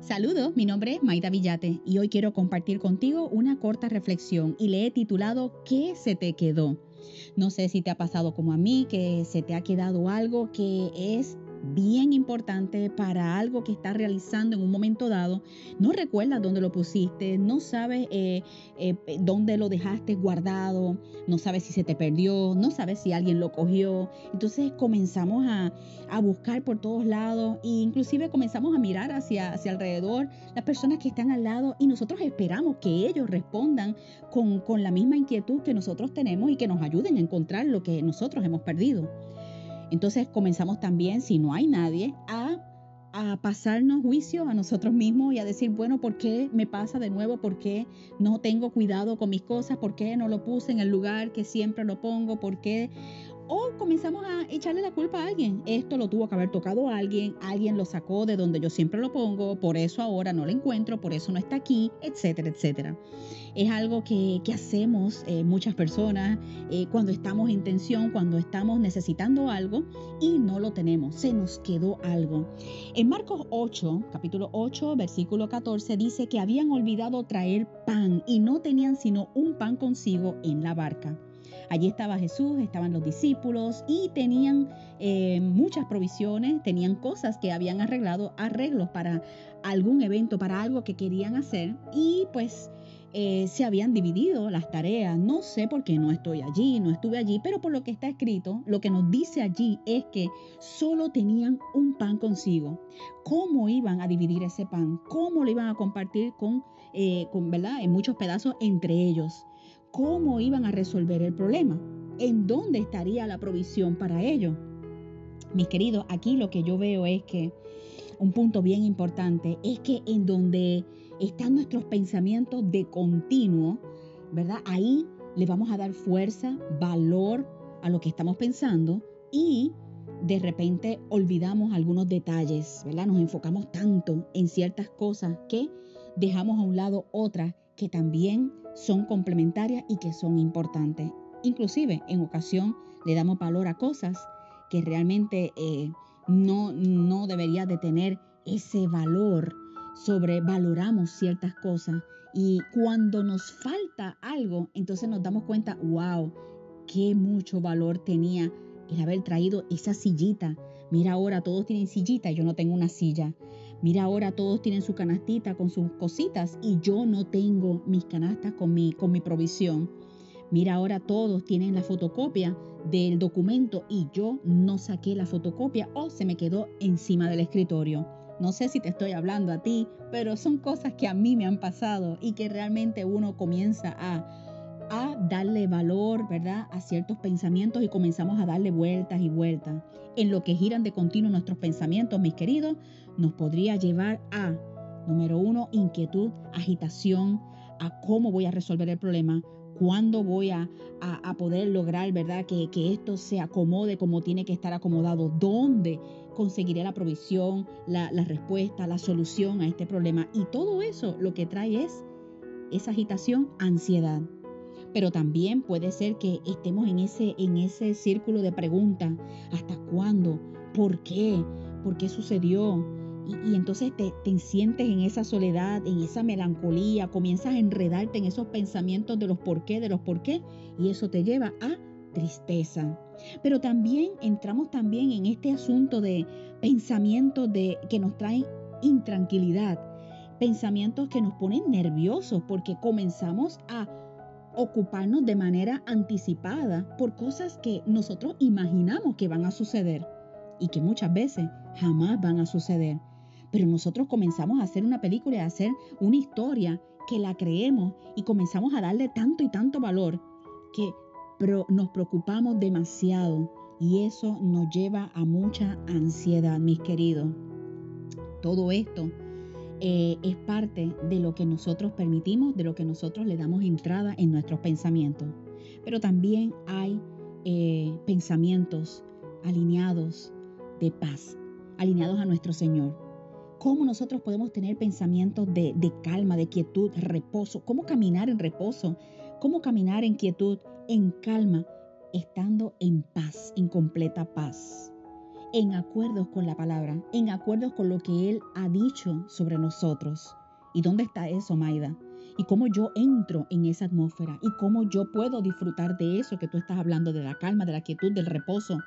Saludos, mi nombre es Maida Villate y hoy quiero compartir contigo una corta reflexión y le he titulado ¿Qué se te quedó? No sé si te ha pasado como a mí, que se te ha quedado algo que es bien importante para algo que estás realizando en un momento dado, no recuerdas dónde lo pusiste, no sabes eh, eh, dónde lo dejaste guardado, no sabes si se te perdió, no sabes si alguien lo cogió. Entonces comenzamos a, buscar por todos lados e inclusive comenzamos a mirar hacia, hacia alrededor las personas que están al lado y nosotros esperamos que ellos respondan con, con la misma inquietud que nosotros tenemos y que nos ayuden a encontrar lo que nosotros hemos perdido. Entonces comenzamos también, si no hay nadie, a, a, pasarnos juicio a nosotros mismos y a decir, bueno, ¿por qué me pasa de nuevo? ¿Por qué no tengo cuidado con mis cosas? ¿Por qué no lo puse en el lugar que siempre lo pongo? ¿Por qué? O comenzamos a echarle la culpa a alguien. Esto lo tuvo que haber tocado a alguien, alguien lo sacó de donde yo siempre lo pongo, por eso ahora no lo encuentro, por eso no está aquí, etcétera, etcétera. Es algo que, hacemos eh, muchas personas eh, cuando estamos en tensión, cuando estamos necesitando algo y no lo tenemos, se nos quedó algo. En Marcos 8, capítulo 8, versículo 14, dice que habían olvidado traer pan y no tenían sino un pan consigo en la barca. Allí estaba Jesús, estaban los discípulos y tenían eh, muchas provisiones, tenían cosas que habían arreglado, arreglos para algún evento, para algo que querían hacer y pues eh, se habían dividido las tareas. No sé por qué no estoy allí, no estuve allí, pero por lo que está escrito, lo que nos dice allí es que solo tenían un pan consigo. ¿Cómo iban a dividir ese pan? ¿Cómo lo iban a compartir con, eh, con ¿verdad? En muchos pedazos entre ellos cómo iban a resolver el problema, en dónde estaría la provisión para ello. Mis queridos, aquí lo que yo veo es que un punto bien importante es que en donde están nuestros pensamientos de continuo, ¿verdad? Ahí le vamos a dar fuerza, valor a lo que estamos pensando y de repente olvidamos algunos detalles, ¿verdad? Nos enfocamos tanto en ciertas cosas que dejamos a un lado otras que también son complementarias y que son importantes. Inclusive en ocasión le damos valor a cosas que realmente eh, no, no debería de tener ese valor. Sobrevaloramos ciertas cosas y cuando nos falta algo, entonces nos damos cuenta, wow, qué mucho valor tenía el haber traído esa sillita. Mira ahora, todos tienen sillita, yo no tengo una silla. Mira ahora todos tienen su canastita con sus cositas y yo no tengo mis canastas con mi, con mi provisión. Mira ahora todos tienen la fotocopia del documento y yo no saqué la fotocopia o se me quedó encima del escritorio. No sé si te estoy hablando a ti, pero son cosas que a mí me han pasado y que realmente uno comienza a a darle valor, ¿verdad?, a ciertos pensamientos y comenzamos a darle vueltas y vueltas. En lo que giran de continuo nuestros pensamientos, mis queridos, nos podría llevar a, número uno, inquietud, agitación, a cómo voy a resolver el problema, cuándo voy a, poder lograr, ¿verdad?, que, esto se acomode como tiene que estar acomodado, dónde conseguiré la provisión, la, la respuesta, la solución a este problema. Y todo eso lo que trae es esa agitación, ansiedad pero también puede ser que estemos en ese, en ese círculo de preguntas. ¿Hasta cuándo? ¿Por qué? ¿Por qué sucedió? Y, entonces te, te, sientes en esa soledad, en esa melancolía, comienzas a enredarte en esos pensamientos de los por qué, de los por qué, y eso te lleva a tristeza. Pero también entramos también en este asunto de pensamientos de, que nos traen intranquilidad, pensamientos que nos ponen nerviosos porque comenzamos a ocuparnos de manera anticipada por cosas que nosotros imaginamos que van a suceder y que muchas veces jamás van a suceder. Pero nosotros comenzamos a hacer una película a hacer una historia que la creemos y comenzamos a darle tanto y tanto valor que nos preocupamos demasiado y eso nos lleva a mucha ansiedad, mis queridos. Todo esto eh, es parte de lo que nosotros permitimos, de lo que nosotros le damos entrada en nuestros pensamientos. Pero también hay eh, pensamientos alineados de paz, alineados a nuestro Señor. ¿Cómo nosotros podemos tener pensamientos de, de calma, de quietud, reposo? ¿Cómo caminar en reposo? ¿Cómo caminar en quietud, en calma, estando en paz, en completa paz? En acuerdo con la palabra, en acuerdo con lo que Él ha dicho sobre nosotros. ¿Y dónde está eso, Maida? ¿Y cómo yo entro en esa atmósfera? ¿Y cómo yo puedo disfrutar de eso que tú estás hablando, de la calma, de la quietud, del reposo?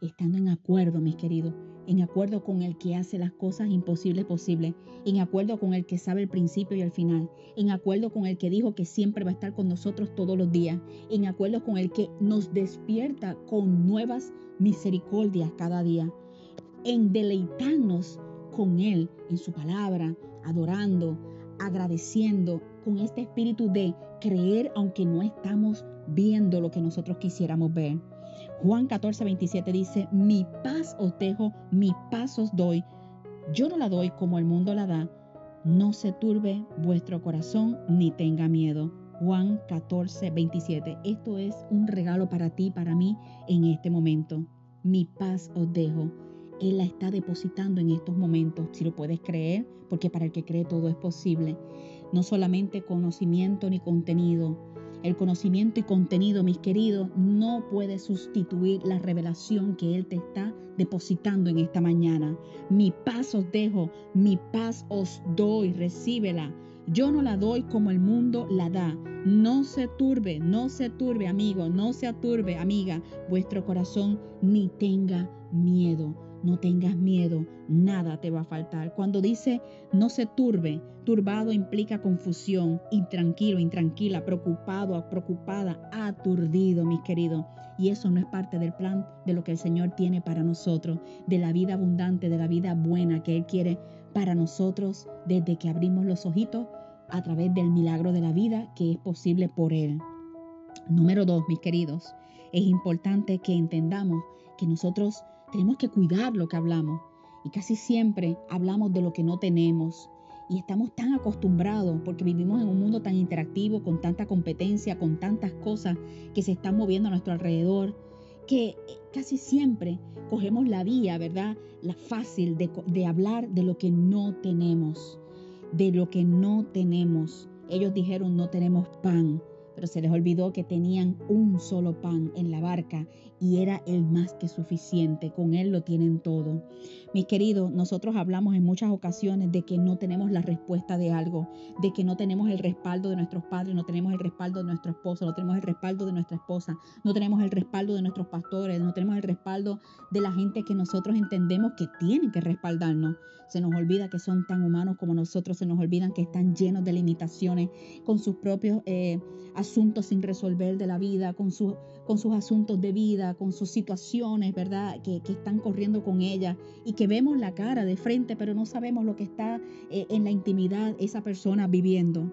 Estando en acuerdo, mis queridos, en acuerdo con el que hace las cosas imposibles posibles, en acuerdo con el que sabe el principio y el final, en acuerdo con el que dijo que siempre va a estar con nosotros todos los días, en acuerdo con el que nos despierta con nuevas misericordias cada día, en deleitarnos con Él en su palabra, adorando, agradeciendo, con este espíritu de creer aunque no estamos viendo lo que nosotros quisiéramos ver. Juan 14, 27 dice, mi paz os dejo, mi paz os doy. Yo no la doy como el mundo la da. No se turbe vuestro corazón ni tenga miedo. Juan 14, 27. Esto es un regalo para ti, para mí, en este momento. Mi paz os dejo. Él la está depositando en estos momentos, si lo puedes creer, porque para el que cree todo es posible. No solamente conocimiento ni contenido. El conocimiento y contenido, mis queridos, no puede sustituir la revelación que Él te está depositando en esta mañana. Mi paz os dejo, mi paz os doy, recíbela. Yo no la doy como el mundo la da. No se turbe, no se turbe, amigo, no se aturbe, amiga, vuestro corazón, ni tenga miedo. No tengas miedo, nada te va a faltar. Cuando dice no se turbe, turbado implica confusión, intranquilo, intranquila, preocupado, preocupada, aturdido, mis queridos. Y eso no es parte del plan de lo que el Señor tiene para nosotros, de la vida abundante, de la vida buena que Él quiere para nosotros desde que abrimos los ojitos a través del milagro de la vida que es posible por Él. Número dos, mis queridos, es importante que entendamos que nosotros tenemos que cuidar lo que hablamos y casi siempre hablamos de lo que no tenemos. Y estamos tan acostumbrados porque vivimos en un mundo tan interactivo, con tanta competencia, con tantas cosas que se están moviendo a nuestro alrededor, que eh, casi siempre cogemos la vía, ¿verdad? La fácil de, de hablar de lo que no tenemos, de lo que no tenemos. Ellos dijeron no tenemos pan, pero se les olvidó que tenían un solo pan en la barca y era el más que suficiente. Con él lo tienen todo. Mis queridos, nosotros hablamos en muchas ocasiones de que no tenemos la respuesta de algo, de que no tenemos el respaldo de nuestros padres, no tenemos el respaldo de nuestro esposo, no tenemos el respaldo de nuestra esposa, no tenemos el respaldo de nuestros pastores, no tenemos el respaldo de la gente que nosotros entendemos que tienen que respaldarnos. Se nos olvida que son tan humanos como nosotros, se nos olvidan que están llenos de limitaciones, con sus propios eh, asuntos sin resolver de la vida, con, con sus asuntos de vida, con sus situaciones, ¿verdad? Que, están corriendo con ella y que vemos la cara de frente, pero no sabemos lo que está eh, en la intimidad esa persona viviendo.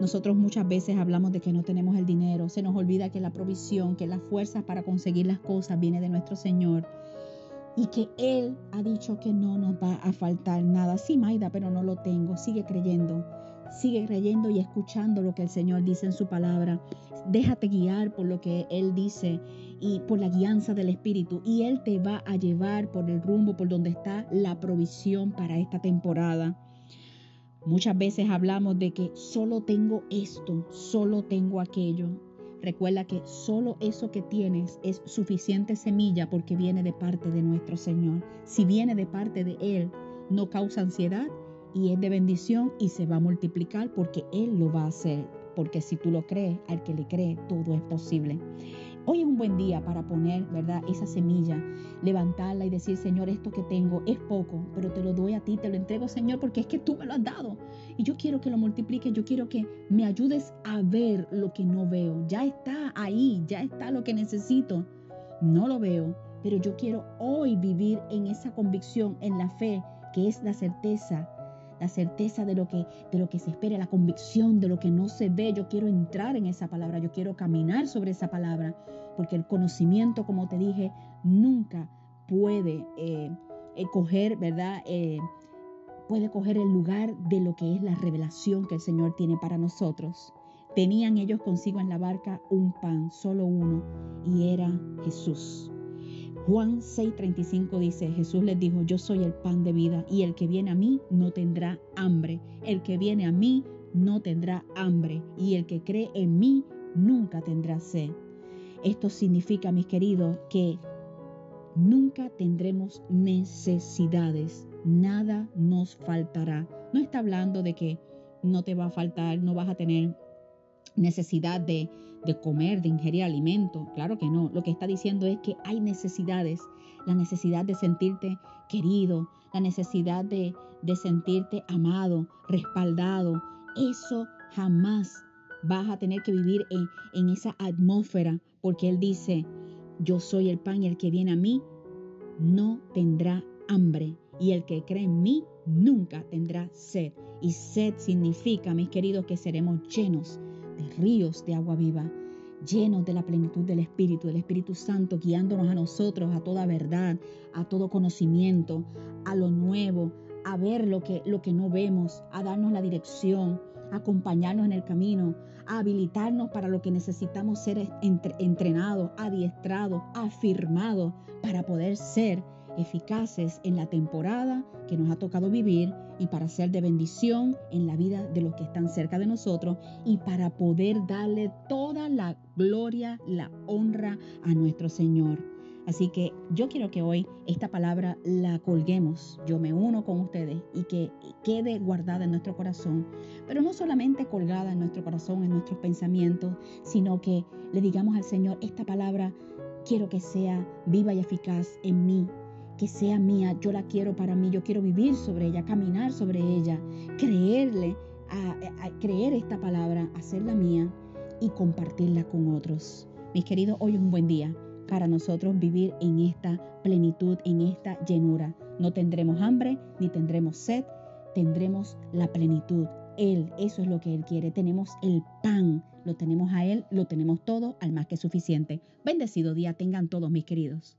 Nosotros muchas veces hablamos de que no tenemos el dinero, se nos olvida que la provisión, que las fuerzas para conseguir las cosas viene de nuestro Señor y que Él ha dicho que no nos va a faltar nada. Sí, Maida, pero no lo tengo. Sigue creyendo. Sigue creyendo y escuchando lo que el Señor dice en su palabra. Déjate guiar por lo que Él dice y por la guianza del Espíritu. Y Él te va a llevar por el rumbo, por donde está la provisión para esta temporada. Muchas veces hablamos de que solo tengo esto, solo tengo aquello. Recuerda que solo eso que tienes es suficiente semilla porque viene de parte de nuestro Señor. Si viene de parte de Él, no causa ansiedad y es de bendición y se va a multiplicar porque Él lo va a hacer. Porque si tú lo crees, al que le cree, todo es posible. Hoy es un buen día para poner, ¿verdad? Esa semilla, levantarla y decir, Señor, esto que tengo es poco, pero te lo doy a ti, te lo entrego, Señor, porque es que tú me lo has dado. Y yo quiero que lo multipliques, yo quiero que me ayudes a ver lo que no veo. Ya está ahí, ya está lo que necesito. No lo veo, pero yo quiero hoy vivir en esa convicción, en la fe, que es la certeza la certeza de lo que de lo que se espera, la convicción de lo que no se ve. Yo quiero entrar en esa palabra, yo quiero caminar sobre esa palabra, porque el conocimiento, como te dije, nunca puede eh, eh, coger, ¿verdad? Eh, puede coger el lugar de lo que es la revelación que el Señor tiene para nosotros. Tenían ellos consigo en la barca un pan, solo uno, y era Jesús. Juan 6:35 dice, Jesús les dijo, yo soy el pan de vida y el que viene a mí no tendrá hambre. El que viene a mí no tendrá hambre y el que cree en mí nunca tendrá sed. Esto significa, mis queridos, que nunca tendremos necesidades, nada nos faltará. No está hablando de que no te va a faltar, no vas a tener necesidad de, comer, de ingerir alimento. Claro que no. Lo que está diciendo es que hay necesidades. La necesidad de sentirte querido, la necesidad de, de sentirte amado, respaldado. Eso jamás vas a tener que vivir en, en esa atmósfera porque Él dice, yo soy el pan y el que viene a mí no tendrá hambre y el que cree en mí nunca tendrá sed. Y sed significa, mis queridos, que seremos llenos ríos de agua viva, llenos de la plenitud del Espíritu, del Espíritu Santo, guiándonos a nosotros a toda verdad, a todo conocimiento, a lo nuevo, a ver lo que, lo que no vemos, a darnos la dirección, a acompañarnos en el camino, a habilitarnos para lo que necesitamos ser entrenados, adiestrados, afirmados para poder ser eficaces en la temporada que nos ha tocado vivir y para ser de bendición en la vida de los que están cerca de nosotros y para poder darle toda la gloria, la honra a nuestro Señor. Así que yo quiero que hoy esta palabra la colguemos. Yo me uno con ustedes y que quede guardada en nuestro corazón. Pero no solamente colgada en nuestro corazón, en nuestros pensamientos, sino que le digamos al Señor, esta palabra quiero que sea viva y eficaz en mí, que sea mía, yo la quiero para mí, yo quiero vivir sobre ella, caminar sobre ella, creerle, creer esta palabra, hacerla mía y compartirla con otros. Mis queridos, hoy es un buen día para nosotros vivir en esta plenitud, en esta llenura. No tendremos hambre ni tendremos sed, tendremos la plenitud. Él, eso es lo que Él quiere. Tenemos el pan, lo tenemos a Él, lo tenemos todo, al más que suficiente. Bendecido día tengan todos mis queridos.